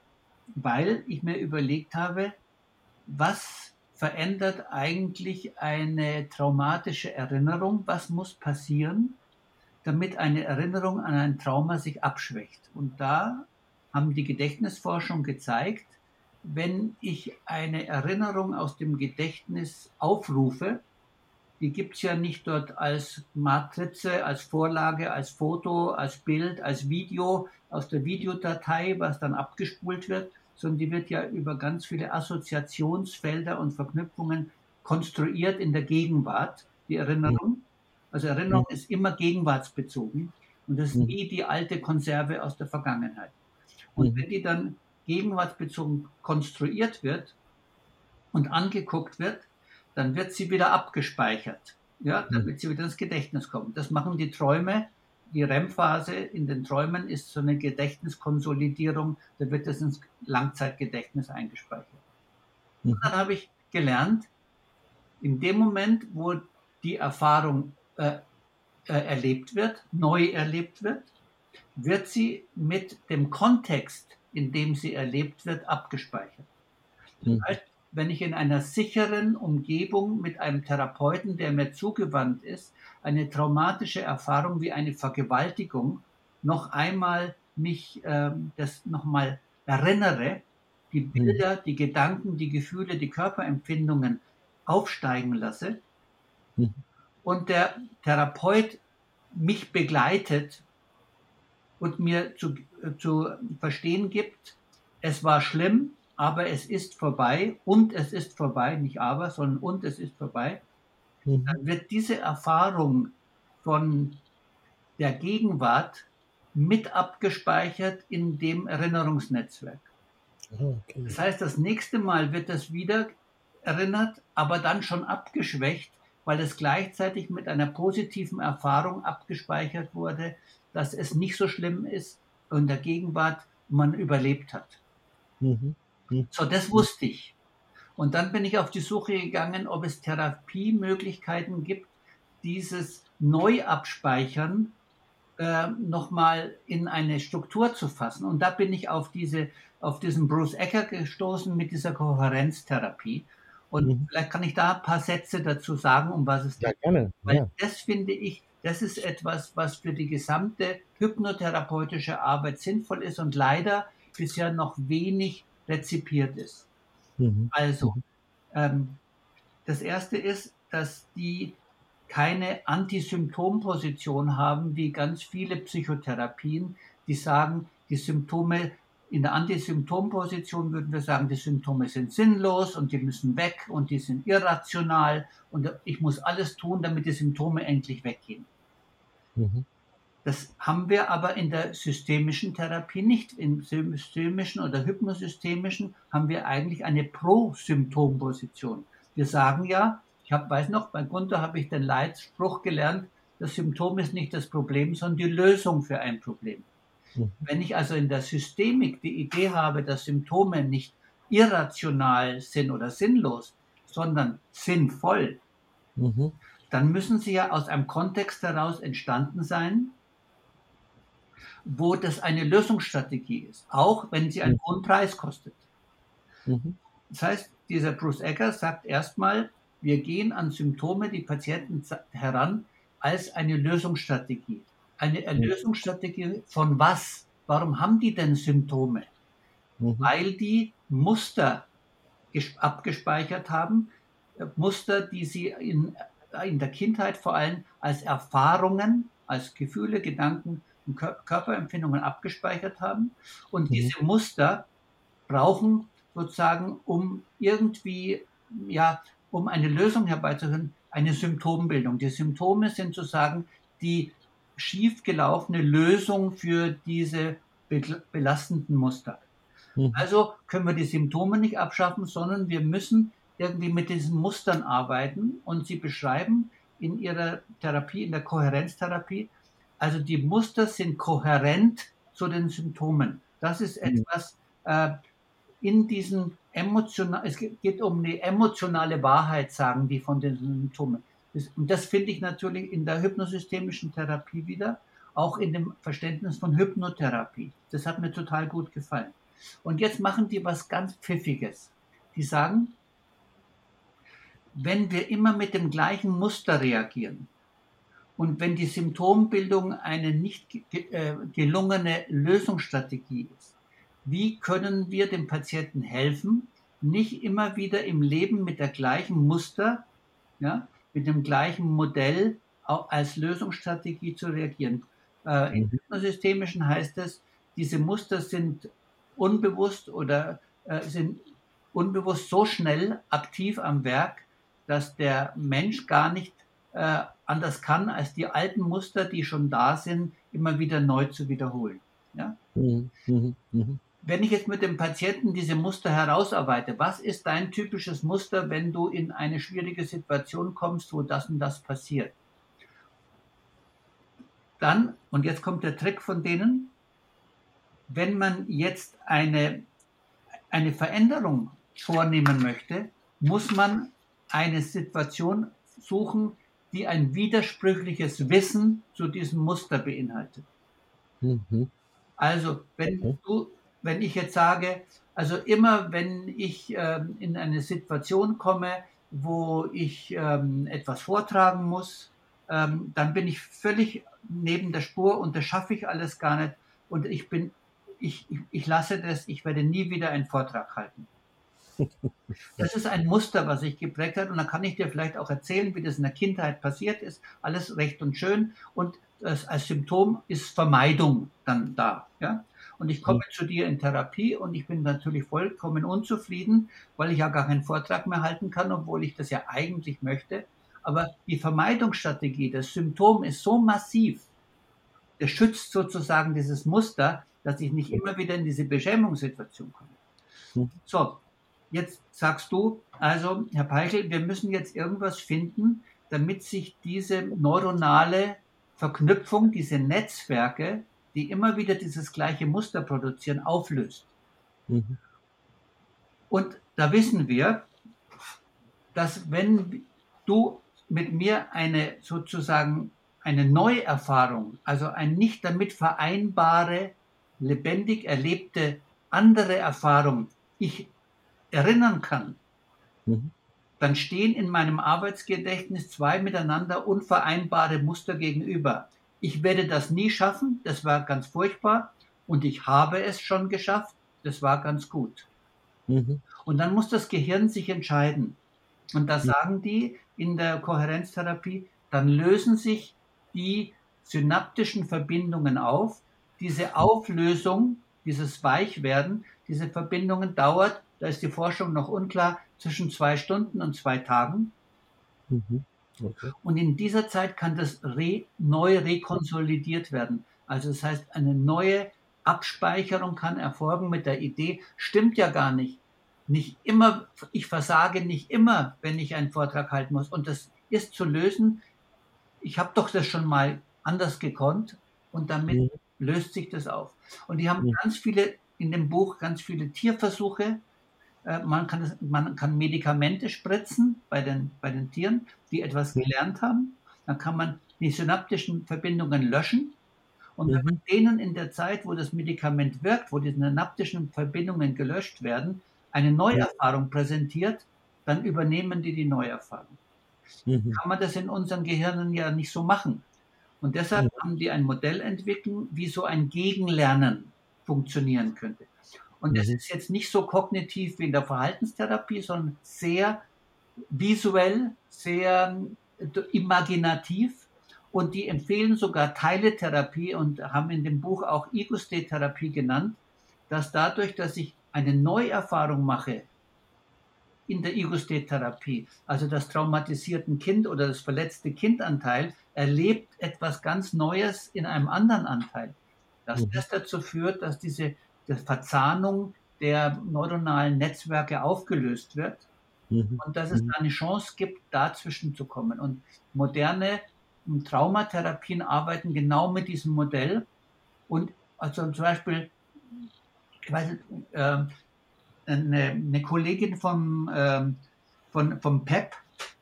weil ich mir überlegt habe, was verändert eigentlich eine traumatische Erinnerung? Was muss passieren, damit eine Erinnerung an ein Trauma sich abschwächt? Und da haben die Gedächtnisforschung gezeigt, wenn ich eine Erinnerung aus dem Gedächtnis aufrufe, die gibt es ja nicht dort als Matrize, als Vorlage, als Foto, als Bild, als Video aus der Videodatei, was dann abgespult wird, sondern die wird ja über ganz viele Assoziationsfelder und Verknüpfungen konstruiert in der Gegenwart, die Erinnerung. Also Erinnerung ist immer gegenwartsbezogen und das ist mhm. wie die alte Konserve aus der Vergangenheit. Und mhm. wenn die dann gegenwartsbezogen konstruiert wird und angeguckt wird, dann wird sie wieder abgespeichert. Ja, dann mhm. sie wieder ins Gedächtnis kommen. Das machen die Träume. Die REM-Phase in den Träumen ist so eine Gedächtniskonsolidierung. Da wird das ins Langzeitgedächtnis eingespeichert. Mhm. Und dann habe ich gelernt, in dem Moment, wo die Erfahrung äh, äh, erlebt wird, neu erlebt wird, wird sie mit dem Kontext, in dem sie erlebt wird, abgespeichert. Mhm. Das heißt, wenn ich in einer sicheren Umgebung mit einem Therapeuten, der mir zugewandt ist, eine traumatische Erfahrung wie eine Vergewaltigung noch einmal mich ähm, das nochmal erinnere, die mhm. Bilder, die Gedanken, die Gefühle, die Körperempfindungen aufsteigen lasse mhm. und der Therapeut mich begleitet und mir zu, äh, zu verstehen gibt, es war schlimm, aber es ist vorbei und es ist vorbei, nicht aber, sondern und es ist vorbei, mhm. dann wird diese Erfahrung von der Gegenwart mit abgespeichert in dem Erinnerungsnetzwerk. Oh, okay. Das heißt, das nächste Mal wird das wieder erinnert, aber dann schon abgeschwächt, weil es gleichzeitig mit einer positiven Erfahrung abgespeichert wurde, dass es nicht so schlimm ist und in der Gegenwart man überlebt hat. Mhm. Hm. So, das wusste ich. Und dann bin ich auf die Suche gegangen, ob es Therapiemöglichkeiten gibt, dieses Neuabspeichern äh, nochmal in eine Struktur zu fassen. Und da bin ich auf, diese, auf diesen Bruce Ecker gestoßen mit dieser Kohärenztherapie. Und mhm. vielleicht kann ich da ein paar Sätze dazu sagen, um was es ja, geht. Gerne. Weil ja. das finde ich, das ist etwas, was für die gesamte hypnotherapeutische Arbeit sinnvoll ist und leider bisher noch wenig rezipiert ist. Mhm. Also, mhm. ähm, das erste ist, dass die keine Antisymptomposition haben, wie ganz viele Psychotherapien, die sagen, die Symptome in der Antisymptomposition würden wir sagen, die Symptome sind sinnlos und die müssen weg und die sind irrational und ich muss alles tun, damit die Symptome endlich weggehen. Mhm. Das haben wir aber in der systemischen Therapie nicht. Im systemischen oder hypnosystemischen haben wir eigentlich eine Pro-Symptom-Position. Wir sagen ja, ich hab, weiß noch, bei Gunther habe ich den Leitspruch gelernt, das Symptom ist nicht das Problem, sondern die Lösung für ein Problem. Mhm. Wenn ich also in der Systemik die Idee habe, dass Symptome nicht irrational sind oder sinnlos, sondern sinnvoll, mhm. dann müssen sie ja aus einem Kontext heraus entstanden sein, wo das eine Lösungsstrategie ist, auch wenn sie einen hohen Preis kostet. Mhm. Das heißt, dieser Bruce Ecker sagt erstmal, wir gehen an Symptome, die Patienten heran, als eine Lösungsstrategie. Eine Lösungsstrategie von was? Warum haben die denn Symptome? Mhm. Weil die Muster abgespeichert haben, äh, Muster, die sie in, in der Kindheit vor allem als Erfahrungen, als Gefühle, Gedanken Körperempfindungen abgespeichert haben. Und mhm. diese Muster brauchen sozusagen, um irgendwie, ja, um eine Lösung herbeizuführen, eine Symptombildung. Die Symptome sind sozusagen die schiefgelaufene Lösung für diese belastenden Muster. Mhm. Also können wir die Symptome nicht abschaffen, sondern wir müssen irgendwie mit diesen Mustern arbeiten und sie beschreiben in ihrer Therapie, in der Kohärenztherapie, also die Muster sind kohärent zu den Symptomen. Das ist mhm. etwas, äh, in diesen emotional, es geht um die emotionale Wahrheit, sagen die von den Symptomen. Und das finde ich natürlich in der hypnosystemischen Therapie wieder, auch in dem Verständnis von Hypnotherapie. Das hat mir total gut gefallen. Und jetzt machen die was ganz Pfiffiges. Die sagen, wenn wir immer mit dem gleichen Muster reagieren und wenn die Symptombildung eine nicht äh, gelungene Lösungsstrategie ist, wie können wir dem Patienten helfen, nicht immer wieder im Leben mit der gleichen Muster, ja, mit dem gleichen Modell als Lösungsstrategie zu reagieren. Äh, Im mhm. hypnosystemischen heißt es, diese Muster sind unbewusst oder äh, sind unbewusst so schnell aktiv am Werk, dass der Mensch gar nicht äh, anders kann, als die alten Muster, die schon da sind, immer wieder neu zu wiederholen. Ja? Mhm. Mhm. mhm. Wenn ich jetzt mit dem Patienten diese Muster herausarbeite, was ist dein typisches Muster, wenn du in eine schwierige Situation kommst, wo das und das passiert? Dann, und jetzt kommt der Trick von denen, wenn man jetzt eine, eine Veränderung vornehmen möchte, muss man eine Situation suchen, die ein widersprüchliches Wissen zu diesem Muster beinhaltet. Mhm. Also, wenn du, wenn ich jetzt sage, also immer wenn ich ähm, in eine Situation komme, wo ich ähm, etwas vortragen muss, ähm, dann bin ich völlig neben der Spur und das schaffe ich alles gar nicht und ich bin, ich, ich, ich lasse das, ich werde nie wieder einen Vortrag halten. Das ist ein Muster, was sich geprägt hat. Und dann kann ich dir vielleicht auch erzählen, wie das in der Kindheit passiert ist. Alles recht und schön. Und das, als Symptom ist Vermeidung dann da. Ja? Und ich komme zu dir in Therapie und ich bin natürlich vollkommen unzufrieden, weil ich ja gar keinen Vortrag mehr halten kann, obwohl ich das ja eigentlich möchte. Aber die Vermeidungsstrategie, das Symptom ist so massiv, der schützt sozusagen dieses Muster, dass ich nicht immer wieder in diese Beschämungssituation komme. Hm. So, Jetzt sagst du, also Herr Peichel, wir müssen jetzt irgendwas finden, damit sich diese neuronale Verknüpfung, diese Netzwerke, die immer wieder dieses gleiche Muster produzieren, auflöst. Mhm. Und da wissen wir, dass wenn du mit mir eine sozusagen eine Neuerfahrung, also ein nicht damit vereinbare, lebendig erlebte andere Erfahrung ich erinnern kann, mhm. dann stehen in meinem Arbeitsgedächtnis zwei miteinander unvereinbare Muster gegenüber. Ich werde das nie schaffen, das war ganz furchtbar, und ich habe es schon geschafft, das war ganz gut. Mhm. Und dann muss das Gehirn sich entscheiden. Und da sagen die in der Kohärenztherapie, dann lösen sich die synaptischen Verbindungen auf. Diese Auflösung, dieses Weichwerden, diese Verbindungen dauert da ist die Forschung noch unklar, zwischen zwei Stunden und zwei Tagen. Mhm. Okay. Und in dieser Zeit kann das re, neu rekonsolidiert werden. Also das heißt, eine neue Abspeicherung kann erfolgen mit der Idee, stimmt ja gar nicht. Nicht immer, ich versage nicht immer, wenn ich einen Vortrag halten muss. Und das ist zu lösen. Ich habe doch das schon mal anders gekonnt und damit mhm. löst sich das auf. Und die haben mhm. ganz viele in dem Buch ganz viele Tierversuche man kann, das, man kann Medikamente spritzen bei den, bei den Tieren, die etwas gelernt haben. Dann kann man die synaptischen Verbindungen löschen. Und wenn man denen in der Zeit, wo das Medikament wirkt, wo die synaptischen Verbindungen gelöscht werden, eine Neuerfahrung präsentiert, dann übernehmen die die Neuerfahrung. Mhm. Kann man das in unseren Gehirnen ja nicht so machen. Und deshalb mhm. haben die ein Modell entwickelt, wie so ein Gegenlernen funktionieren könnte. Und das mhm. ist jetzt nicht so kognitiv wie in der Verhaltenstherapie, sondern sehr visuell, sehr äh, imaginativ. Und die empfehlen sogar Teiletherapie und haben in dem Buch auch Ego-State-Therapie genannt, dass dadurch, dass ich eine Neuerfahrung mache in der Ego-State-Therapie, also das traumatisierten Kind oder das verletzte Kindanteil erlebt etwas ganz Neues in einem anderen Anteil, dass mhm. das dazu führt, dass diese der Verzahnung der neuronalen Netzwerke aufgelöst wird mhm. und dass es mhm. da eine Chance gibt, dazwischen zu kommen. Und moderne Traumatherapien arbeiten genau mit diesem Modell. Und also zum Beispiel, ich weiß nicht, äh, eine, eine Kollegin vom, ähm, von, vom PEP,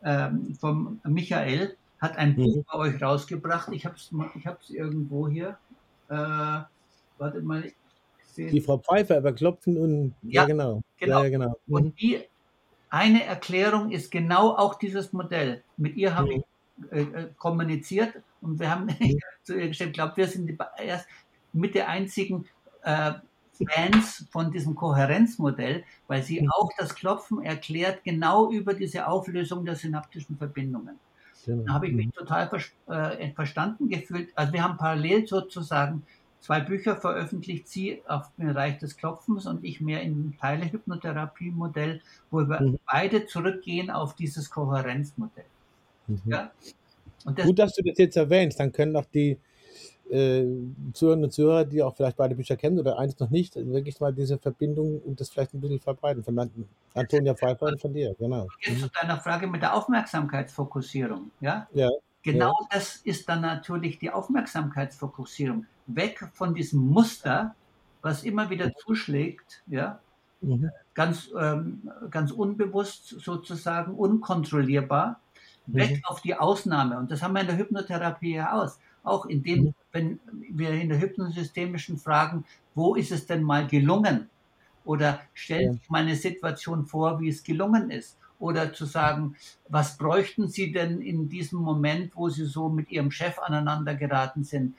ähm, vom Michael, hat ein Buch mhm. bei euch rausgebracht. Ich habe es ich hab's irgendwo hier. Äh, warte mal. Die Frau Pfeiffer über Klopfen und ja, ja genau. genau. Ja, genau. Mhm. Und die eine Erklärung ist genau auch dieses Modell. Mit ihr habe mhm. ich äh, äh kommuniziert und wir haben mhm. zu ihr gestellt, ich glaube, wir sind die, erst mit der einzigen äh, Fans von diesem Kohärenzmodell, weil sie auch das Klopfen erklärt, genau über diese Auflösung der synaptischen Verbindungen. Genau. Da habe ich mich total äh, verstanden gefühlt. Also wir haben parallel sozusagen zwei Bücher veröffentlicht, sie auf dem Bereich des Klopfens und ich mehr im Teile-Hypnotherapie-Modell, wo wir mhm. beide zurückgehen auf dieses Kohärenzmodell. Mhm. Ja? Das Gut, dass du das jetzt erwähnst, dann können auch die äh, Zuhörerinnen und Zuhörer, die auch vielleicht beide Bücher kennen oder eins noch nicht, wirklich mal diese Verbindung und das vielleicht ein bisschen verbreiten. Von Antonia Pfeiffer und von dir, genau. Jetzt zu deiner Frage mit der Aufmerksamkeitsfokussierung. Ja? ja genau ja. das ist dann natürlich die Aufmerksamkeitsfokussierung. Weg von diesem Muster, was immer wieder zuschlägt, ja, mhm. ganz, ähm, ganz unbewusst sozusagen, unkontrollierbar, weg mhm. auf die Ausnahme. Und das haben wir in der Hypnotherapie ja aus. Auch indem, mhm. wenn wir in der hypnosystemischen fragen, wo ist es denn mal gelungen? Oder stellt ja. mal eine Situation vor, wie es gelungen ist oder zu sagen, was bräuchten Sie denn in diesem Moment, wo Sie so mit Ihrem Chef aneinander geraten sind?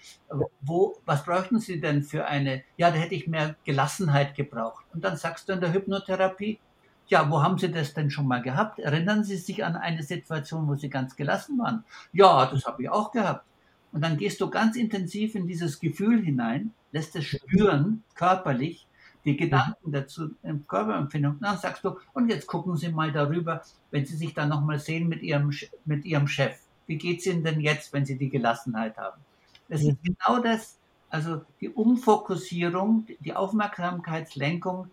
Wo, was bräuchten Sie denn für eine, ja, da hätte ich mehr Gelassenheit gebraucht. Und dann sagst du in der Hypnotherapie, ja, wo haben Sie das denn schon mal gehabt? Erinnern Sie sich an eine Situation, wo Sie ganz gelassen waren? Ja, das habe ich auch gehabt. Und dann gehst du ganz intensiv in dieses Gefühl hinein, lässt es spüren, körperlich, die Gedanken dazu im Körperempfindung. Dann sagst du, und jetzt gucken Sie mal darüber, wenn Sie sich dann nochmal sehen mit Ihrem, mit Ihrem Chef. Wie geht es Ihnen denn jetzt, wenn Sie die Gelassenheit haben? Das ist genau das, also die Umfokussierung, die Aufmerksamkeitslenkung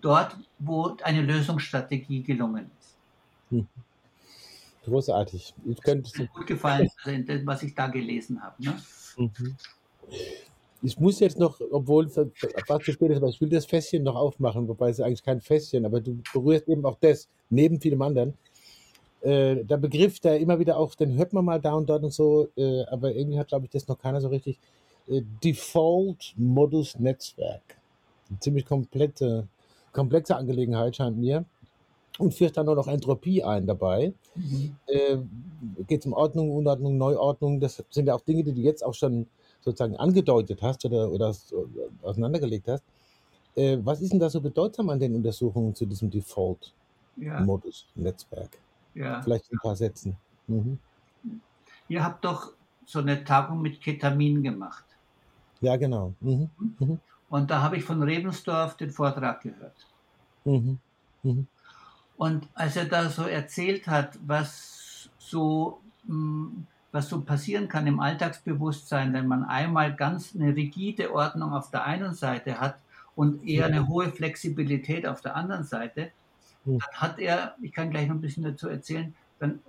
dort, wo eine Lösungsstrategie gelungen ist. Hm. Großartig. Ich könnte gut gefallen, also was ich da gelesen habe. Ne? Mhm. Ich muss jetzt noch, obwohl es fast zu spät ist, aber ich will das Fässchen noch aufmachen, wobei es eigentlich kein Fässchen, aber du berührst eben auch das, neben vielem anderen. Äh, der Begriff, der immer wieder auch, den hört man mal da und dort und so, äh, aber irgendwie hat, glaube ich, das noch keiner so richtig. Äh, Default Modus Netzwerk. Eine ziemlich komplette, komplexe Angelegenheit scheint mir. Und führt dann nur noch Entropie ein dabei. Mhm. Äh, Geht es um Ordnung, Unordnung, Neuordnung. Das sind ja auch Dinge, die du jetzt auch schon sozusagen angedeutet hast oder, oder auseinandergelegt hast. Äh, was ist denn da so bedeutsam an den Untersuchungen zu diesem Default-Modus-Netzwerk? Ja. Vielleicht ein paar Sätzen. Mhm. Ihr habt doch so eine Tagung mit Ketamin gemacht. Ja, genau. Mhm. Mhm. Und da habe ich von Rebensdorf den Vortrag gehört. Mhm. Mhm. Und als er da so erzählt hat, was so mh, mm, was so passieren kann im Alltagsbewusstsein, wenn man einmal ganz eine rigide Ordnung auf der einen Seite hat und eher eine hohe Flexibilität auf der anderen Seite, hm. dann hat er, ich kann gleich noch ein bisschen dazu erzählen, dann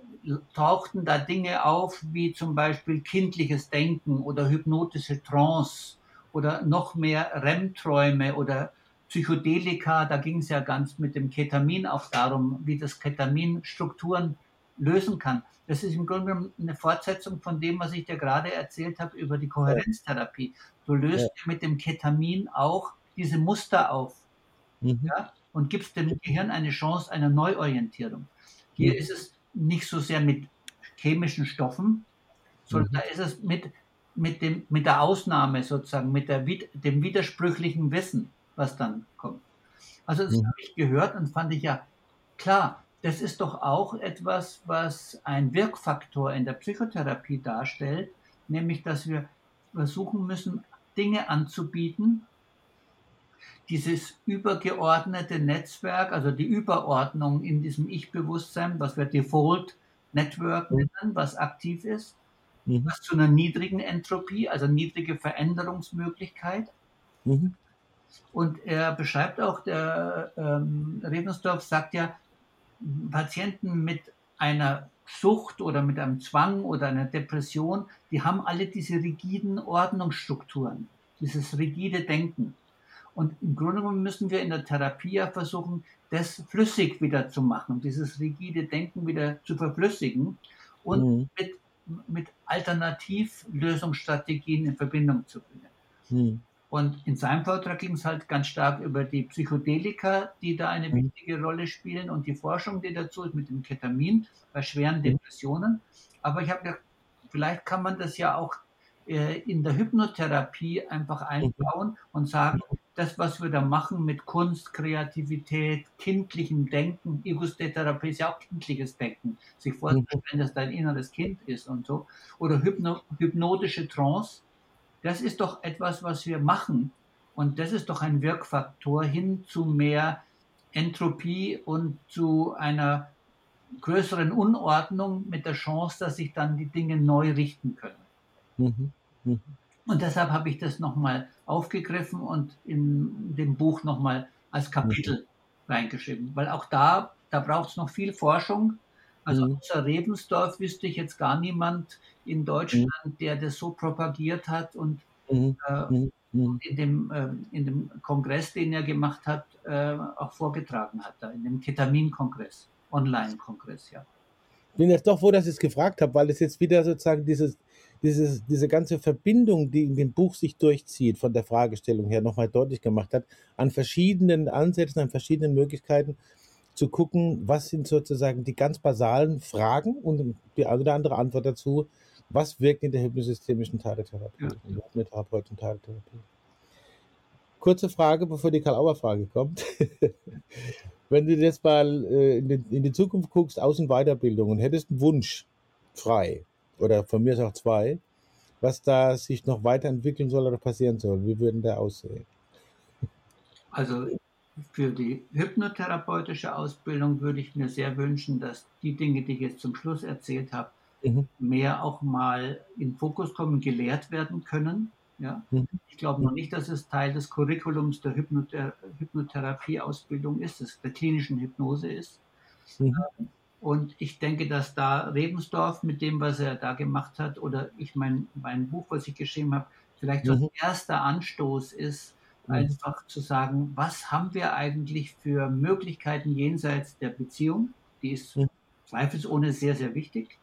tauchten da Dinge auf, wie zum Beispiel kindliches Denken oder hypnotische Trance oder noch mehr REM-Träume oder Psychedelika, da ging es ja ganz mit dem Ketamin auch darum, wie das Ketamin Strukturen lösen kann. Das ist im Grunde genommen eine Fortsetzung von dem, was ich dir gerade erzählt habe über die Kohärenztherapie. Du löst ja. mit dem Ketamin auch diese Muster auf mhm. ja, und gibst dem Gehirn eine Chance einer Neuorientierung. Hier mhm. ist es nicht so sehr mit chemischen Stoffen, sondern mhm. da ist es mit, mit, dem, mit der Ausnahme sozusagen, mit der, dem widersprüchlichen Wissen, was dann kommt. Also das mhm. habe ich gehört und fand ich ja klar, das ist doch auch etwas, was ein Wirkfaktor in der Psychotherapie darstellt, nämlich dass wir versuchen müssen, Dinge anzubieten, dieses übergeordnete Netzwerk, also die Überordnung in diesem Ich-Bewusstsein, was wir Default Network mhm. nennen, was aktiv ist, mhm. was zu einer niedrigen Entropie, also niedrige Veränderungsmöglichkeit. Mhm. Und er beschreibt auch, der ähm, Rebensdorf sagt ja, Patienten mit einer Sucht oder mit einem Zwang oder einer Depression, die haben alle diese rigiden Ordnungsstrukturen, dieses rigide Denken. Und im Grunde genommen müssen wir in der Therapie ja versuchen, das flüssig wieder zu machen, dieses rigide Denken wieder zu verflüssigen und mhm. mit, mit Alternativlösungsstrategien in Verbindung zu bringen. Mhm. Und in seinem Vortrag ging es halt ganz stark über die Psychedelika, die da eine mhm. wichtige Rolle spielen und die Forschung, die dazu ist mit dem Ketamin bei schweren mhm. Depressionen. Aber ich habe gedacht, vielleicht kann man das ja auch äh, in der Hypnotherapie einfach mhm. einbauen und sagen, das, was wir da machen mit Kunst, Kreativität, kindlichem Denken, Ego-State-Therapie ist ja auch kindliches Denken, sich vorzustellen, dass dein inneres Kind ist und so, oder Hypno hypnotische Trance, das ist doch etwas, was wir machen. Und das ist doch ein Wirkfaktor hin zu mehr Entropie und zu einer größeren Unordnung mit der Chance, dass sich dann die Dinge neu richten können. Mhm. Mhm. Und deshalb habe ich das nochmal aufgegriffen und in dem Buch nochmal als Kapitel mhm. reingeschrieben. Weil auch da, da braucht es noch viel Forschung. Also mhm. außer Rebensdorf wüsste ich jetzt gar niemand in Deutschland, mhm. der das so propagiert hat und mhm. äh, mhm. mhm. in, dem, äh, in dem Kongress, den er gemacht hat, äh, auch vorgetragen hat, da in dem Ketamin-Kongress, Online-Kongress, ja. Ich bin jetzt doch froh, dass ich es gefragt habe, weil es jetzt wieder sozusagen dieses, dieses, diese ganze Verbindung, die in dem Buch sich durchzieht, von der Fragestellung her nochmal deutlich gemacht hat, an verschiedenen Ansätzen, an verschiedenen Möglichkeiten, zu gucken, was sind sozusagen die ganz basalen Fragen und die eine oder andere Antwort dazu, was wirkt in der hypnosystemischen Tagtherapie, ja. in der hypnotherapeutischen Tagtherapie. Kurze Frage, bevor die Karl-Auer-Frage kommt. Wenn du jetzt mal äh, in, die, in die Zukunft guckst, Außenweiterbildung und hättest einen Wunsch frei, oder von mir ist auch zwei, was da sich noch weiterentwickeln soll oder passieren soll, wie würden der aussehen? Also für die hypnotherapeutische Ausbildung würde ich mir sehr wünschen, dass die Dinge, die ich jetzt zum Schluss erzählt habe, mhm. mehr auch mal in Fokus kommen, gelehrt werden können. Ja? Mhm. Ich glaube noch nicht, dass es Teil des Curriculums der Hypnothera Hypnotherapie-Ausbildung ist, des, der klinischen Hypnose ist. Mhm. Ähm, und ich denke, dass da Rebensdorf mit dem, was er da gemacht hat, oder ich mein, mein Buch, was ich geschrieben habe, vielleicht so ein mhm. erster Anstoß ist. Einfach zu sagen, was haben wir eigentlich für Möglichkeiten jenseits der Beziehung? Die ist mhm. zweifelsohne sehr, sehr wichtig,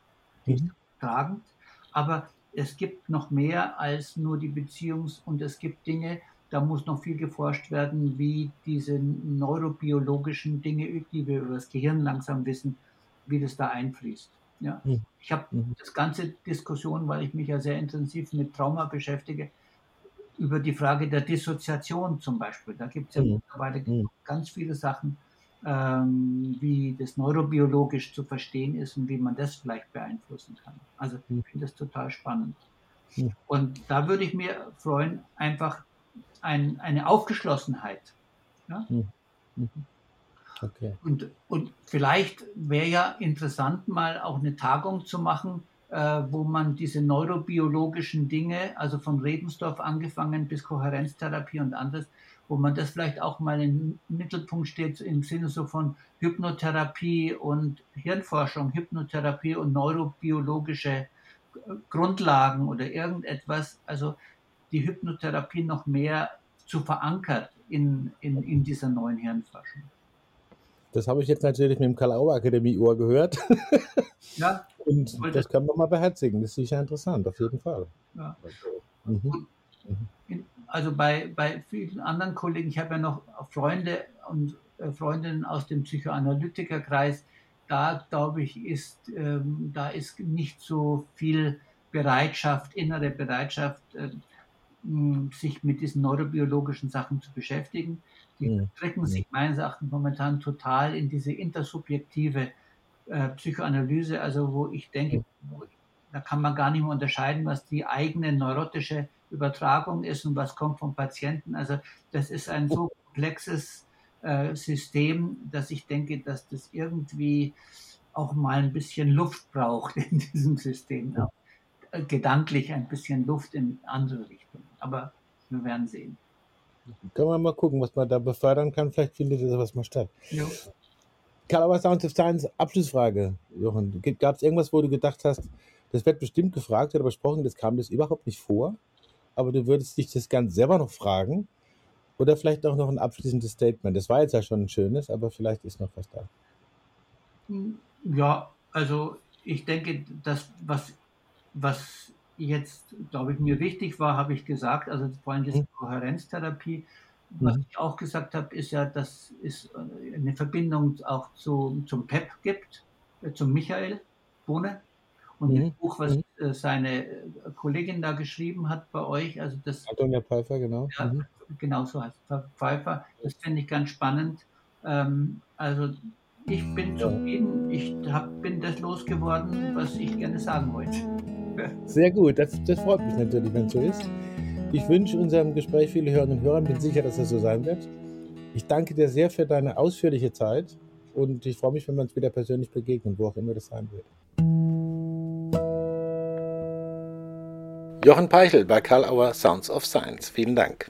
die ist mhm. tragend, aber es gibt noch mehr als nur die Beziehungs- und es gibt Dinge, da muss noch viel geforscht werden, wie diese neurobiologischen Dinge, die wir über das Gehirn langsam wissen, wie das da einfließt. Ja. Ich habe das ganze Diskussion, weil ich mich ja sehr intensiv mit Trauma beschäftige, über die Frage der Dissoziation zum Beispiel. Da gibt es ja mhm. mittlerweile mhm. ganz viele Sachen, ähm, wie das neurobiologisch zu verstehen ist und wie man das vielleicht beeinflussen kann. Also ich mhm. finde das total spannend. Mhm. Und da würde ich mir freuen, einfach ein, eine Aufgeschlossenheit. Ja? Mhm. mhm. Okay. Und, und vielleicht wäre ja interessant, mal auch eine Tagung zu machen, wo man diese neurobiologischen Dinge, also von Rebensdorf angefangen bis Kohärenztherapie und anderes, wo man das vielleicht auch mal im Mittelpunkt steht im Sinne so von Hypnotherapie und Hirnforschung, Hypnotherapie und neurobiologische Grundlagen oder irgendetwas, also die Hypnotherapie noch mehr zu verankert in, in, in dieser neuen Hirnforschung. Das habe ich jetzt natürlich mit dem Karl-Auer Akademie-Ohr gehört. Ja. Und das kann man mal beherzigen. Das ist sicher interessant, auf jeden Fall. Ja. Mhm. Also bei, bei vielen anderen Kollegen, ich habe ja noch Freunde und äh, Freundinnen aus dem Psychoanalytikerkreis, da glaube ich, ist, ähm, da ist nicht so viel Bereitschaft, innere Bereitschaft, äh, sich mit diesen neurobiologischen Sachen zu beschäftigen. Die drücken sich meines Erachtens momentan total in diese intersubjektive äh, Psychoanalyse, also wo ich denke, wo, da kann man gar nicht mehr unterscheiden, was die eigene neurotische Übertragung ist und was kommt vom Patienten. Also das ist ein so komplexes äh, System, dass ich denke, dass das irgendwie auch mal ein bisschen Luft braucht in diesem System. Ja. Gedanklich ein bisschen Luft in andere Richtungen. Aber wir werden sehen. Können wir mal gucken, was man da befördern kann. Vielleicht findet das was mal statt. Ja. Calabar Sounds of Science, Abschlussfrage, Jochen. Gab es irgendwas, wo du gedacht hast, das wird bestimmt gefragt oder besprochen, das kam das überhaupt nicht vor, aber du würdest dich das ganz selber noch fragen Oder vielleicht auch noch ein abschließendes Statement. Das war jetzt ja schon ein schönes, aber vielleicht ist noch was da. Ja, also ich denke, das, was, was jetzt, glaube ich, mir wichtig war, habe ich gesagt, also vor allem diese mhm. Kohärenztherapie. Was mhm. ich auch gesagt habe, ist ja, dass es eine Verbindung auch zu, zum PEP gibt, äh, zum Michael Bohne. Und mhm. das Buch, was mhm. Äh, seine äh, Kollegin da geschrieben hat bei euch, also das. Antonia Pfeiffer, genau. Ja, mhm. genau so heißt Pfeiffer. Das finde ich ganz spannend. Ähm, also ich bin zufrieden, ich hab, bin das losgeworden, was ich gerne sagen wollte. Sehr gut, das, das freut mich natürlich, wenn es so ist. Ich wünsche unserem Gespräch viele Hörerinnen und Hörer, bin sicher, dass das so sein wird. Ich danke dir sehr für deine ausführliche Zeit und ich freue mich, wenn wir uns wieder persönlich begegnen, wo auch immer das sein wird. Jochen Peichel bei Karl Auer Sounds of Science. Vielen Dank.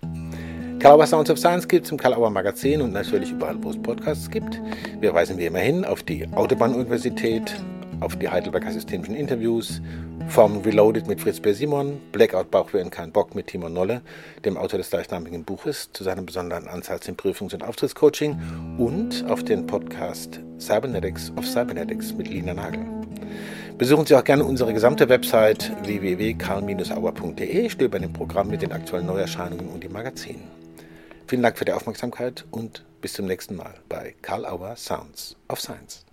Karl Auer Sounds of Science gibt es im Karl Auer Magazin und natürlich überall, wo es Podcasts gibt. Wir weisen wie immer hin auf die Autobahn-Universität, auf die Heidelberger Systemischen Interviews, Form Reloaded mit Fritz B. Simon, Blackout Bauchweh und kein Bock mit Timon Nolle, dem Autor des gleichnamigen Buches, zu seinem besonderen Ansatz im Prüfungs- und Auftrittscoaching und auf den Podcast Cybernetics of Cybernetics mit Lina Nagel. Besuchen Sie auch gerne unsere gesamte Website www.karl-auer.de, stöbern im Programm mit den aktuellen Neuerscheinungen und dem Magazin. Vielen Dank für die Aufmerksamkeit und bis zum nächsten Mal bei Karl Auer Sounds of Science.